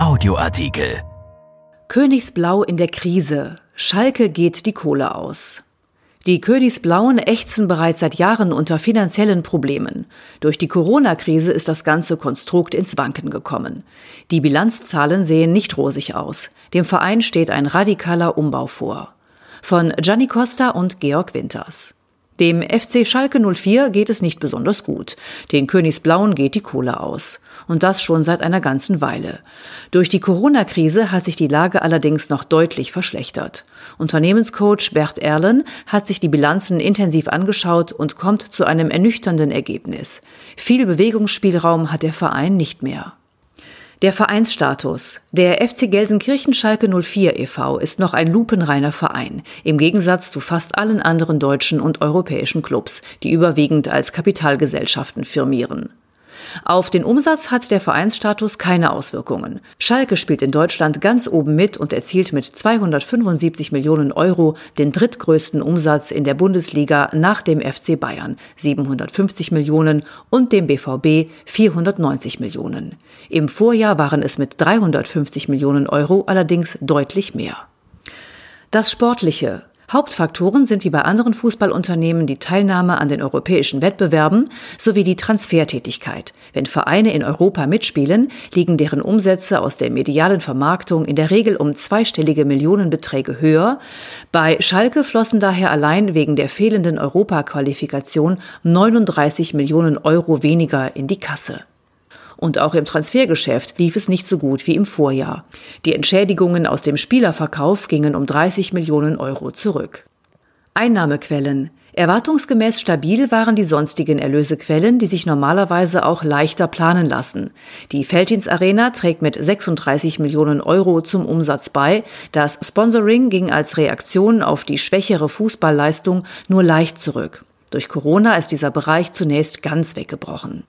Audioartikel. Königsblau in der Krise. Schalke geht die Kohle aus. Die Königsblauen ächzen bereits seit Jahren unter finanziellen Problemen. Durch die Corona-Krise ist das ganze Konstrukt ins Wanken gekommen. Die Bilanzzahlen sehen nicht rosig aus. Dem Verein steht ein radikaler Umbau vor. Von Gianni Costa und Georg Winters. Dem FC Schalke 04 geht es nicht besonders gut. Den Königsblauen geht die Kohle aus. Und das schon seit einer ganzen Weile. Durch die Corona-Krise hat sich die Lage allerdings noch deutlich verschlechtert. Unternehmenscoach Bert Erlen hat sich die Bilanzen intensiv angeschaut und kommt zu einem ernüchternden Ergebnis. Viel Bewegungsspielraum hat der Verein nicht mehr. Der Vereinsstatus. Der FC Gelsenkirchen Schalke 04 e.V. ist noch ein lupenreiner Verein, im Gegensatz zu fast allen anderen deutschen und europäischen Clubs, die überwiegend als Kapitalgesellschaften firmieren. Auf den Umsatz hat der Vereinsstatus keine Auswirkungen. Schalke spielt in Deutschland ganz oben mit und erzielt mit 275 Millionen Euro den drittgrößten Umsatz in der Bundesliga nach dem FC Bayern 750 Millionen und dem BVB 490 Millionen. Im Vorjahr waren es mit 350 Millionen Euro allerdings deutlich mehr. Das Sportliche. Hauptfaktoren sind wie bei anderen Fußballunternehmen die Teilnahme an den europäischen Wettbewerben sowie die Transfertätigkeit. Wenn Vereine in Europa mitspielen, liegen deren Umsätze aus der medialen Vermarktung in der Regel um zweistellige Millionenbeträge höher. Bei Schalke flossen daher allein wegen der fehlenden Europaqualifikation 39 Millionen Euro weniger in die Kasse. Und auch im Transfergeschäft lief es nicht so gut wie im Vorjahr. Die Entschädigungen aus dem Spielerverkauf gingen um 30 Millionen Euro zurück. Einnahmequellen. Erwartungsgemäß stabil waren die sonstigen Erlösequellen, die sich normalerweise auch leichter planen lassen. Die Feldins Arena trägt mit 36 Millionen Euro zum Umsatz bei. Das Sponsoring ging als Reaktion auf die schwächere Fußballleistung nur leicht zurück. Durch Corona ist dieser Bereich zunächst ganz weggebrochen.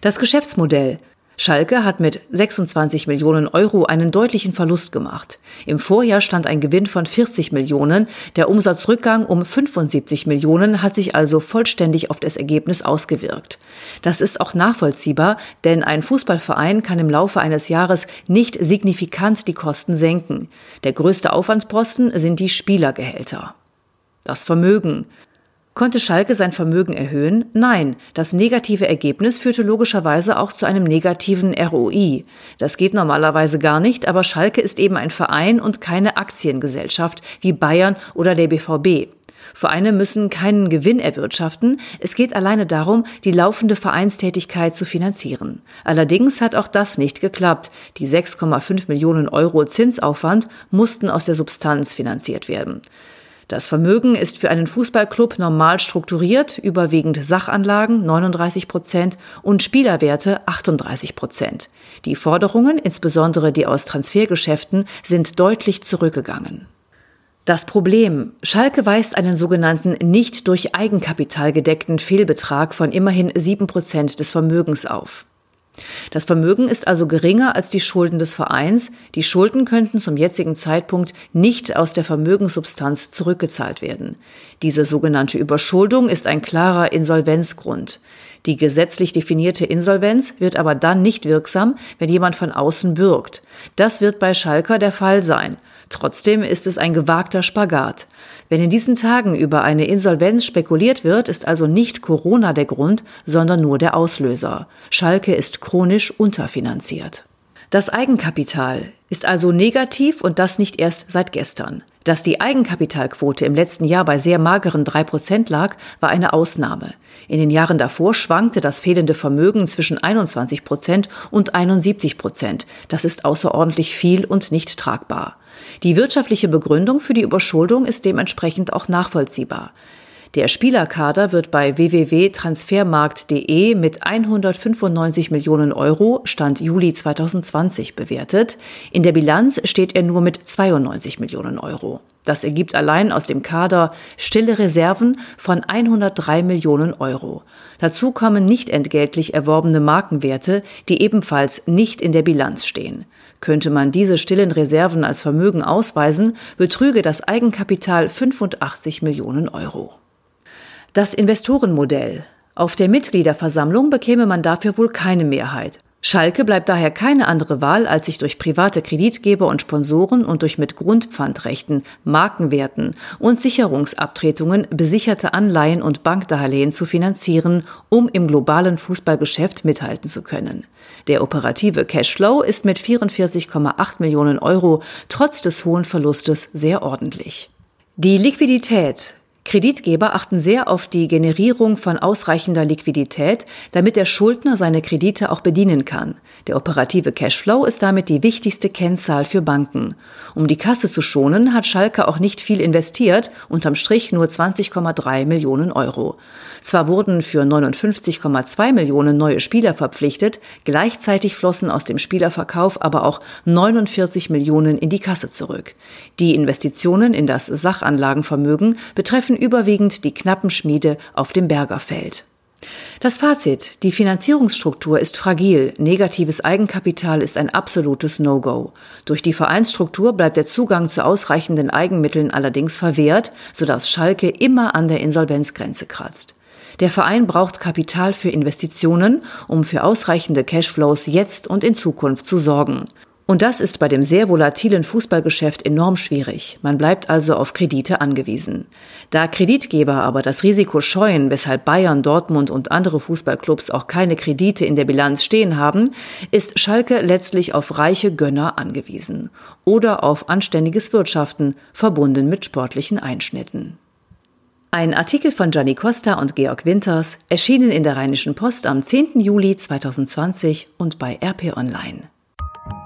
Das Geschäftsmodell. Schalke hat mit 26 Millionen Euro einen deutlichen Verlust gemacht. Im Vorjahr stand ein Gewinn von 40 Millionen. Der Umsatzrückgang um 75 Millionen hat sich also vollständig auf das Ergebnis ausgewirkt. Das ist auch nachvollziehbar, denn ein Fußballverein kann im Laufe eines Jahres nicht signifikant die Kosten senken. Der größte Aufwandsposten sind die Spielergehälter. Das Vermögen. Konnte Schalke sein Vermögen erhöhen? Nein, das negative Ergebnis führte logischerweise auch zu einem negativen ROI. Das geht normalerweise gar nicht, aber Schalke ist eben ein Verein und keine Aktiengesellschaft wie Bayern oder der BVB. Vereine müssen keinen Gewinn erwirtschaften, es geht alleine darum, die laufende Vereinstätigkeit zu finanzieren. Allerdings hat auch das nicht geklappt. Die 6,5 Millionen Euro Zinsaufwand mussten aus der Substanz finanziert werden. Das Vermögen ist für einen Fußballclub normal strukturiert, überwiegend Sachanlagen 39 Prozent und Spielerwerte 38 Prozent. Die Forderungen, insbesondere die aus Transfergeschäften, sind deutlich zurückgegangen. Das Problem. Schalke weist einen sogenannten nicht durch Eigenkapital gedeckten Fehlbetrag von immerhin sieben Prozent des Vermögens auf. Das Vermögen ist also geringer als die Schulden des Vereins. Die Schulden könnten zum jetzigen Zeitpunkt nicht aus der Vermögenssubstanz zurückgezahlt werden. Diese sogenannte Überschuldung ist ein klarer Insolvenzgrund. Die gesetzlich definierte Insolvenz wird aber dann nicht wirksam, wenn jemand von außen bürgt. Das wird bei Schalker der Fall sein. Trotzdem ist es ein gewagter Spagat. Wenn in diesen Tagen über eine Insolvenz spekuliert wird, ist also nicht Corona der Grund, sondern nur der Auslöser. Schalke ist chronisch unterfinanziert. Das Eigenkapital ist also negativ und das nicht erst seit gestern. Dass die Eigenkapitalquote im letzten Jahr bei sehr mageren drei Prozent lag, war eine Ausnahme. In den Jahren davor schwankte das fehlende Vermögen zwischen 21 Prozent und 71 Prozent. Das ist außerordentlich viel und nicht tragbar. Die wirtschaftliche Begründung für die Überschuldung ist dementsprechend auch nachvollziehbar. Der Spielerkader wird bei www.transfermarkt.de mit 195 Millionen Euro Stand Juli 2020 bewertet. In der Bilanz steht er nur mit 92 Millionen Euro. Das ergibt allein aus dem Kader stille Reserven von 103 Millionen Euro. Dazu kommen nicht entgeltlich erworbene Markenwerte, die ebenfalls nicht in der Bilanz stehen. Könnte man diese stillen Reserven als Vermögen ausweisen, betrüge das Eigenkapital 85 Millionen Euro. Das Investorenmodell. Auf der Mitgliederversammlung bekäme man dafür wohl keine Mehrheit. Schalke bleibt daher keine andere Wahl, als sich durch private Kreditgeber und Sponsoren und durch mit Grundpfandrechten, Markenwerten und Sicherungsabtretungen besicherte Anleihen und Bankdarlehen zu finanzieren, um im globalen Fußballgeschäft mithalten zu können. Der operative Cashflow ist mit 44,8 Millionen Euro trotz des hohen Verlustes sehr ordentlich. Die Liquidität Kreditgeber achten sehr auf die Generierung von ausreichender Liquidität, damit der Schuldner seine Kredite auch bedienen kann. Der operative Cashflow ist damit die wichtigste Kennzahl für Banken. Um die Kasse zu schonen, hat Schalke auch nicht viel investiert, unterm Strich nur 20,3 Millionen Euro. Zwar wurden für 59,2 Millionen neue Spieler verpflichtet, gleichzeitig flossen aus dem Spielerverkauf aber auch 49 Millionen in die Kasse zurück. Die Investitionen in das Sachanlagenvermögen betreffen überwiegend die knappen Schmiede auf dem Bergerfeld. Das Fazit. Die Finanzierungsstruktur ist fragil. Negatives Eigenkapital ist ein absolutes No-Go. Durch die Vereinsstruktur bleibt der Zugang zu ausreichenden Eigenmitteln allerdings verwehrt, sodass Schalke immer an der Insolvenzgrenze kratzt. Der Verein braucht Kapital für Investitionen, um für ausreichende Cashflows jetzt und in Zukunft zu sorgen. Und das ist bei dem sehr volatilen Fußballgeschäft enorm schwierig. Man bleibt also auf Kredite angewiesen. Da Kreditgeber aber das Risiko scheuen, weshalb Bayern, Dortmund und andere Fußballclubs auch keine Kredite in der Bilanz stehen haben, ist Schalke letztlich auf reiche Gönner angewiesen oder auf anständiges Wirtschaften, verbunden mit sportlichen Einschnitten. Ein Artikel von Gianni Costa und Georg Winters, erschienen in der Rheinischen Post am 10. Juli 2020 und bei RP Online.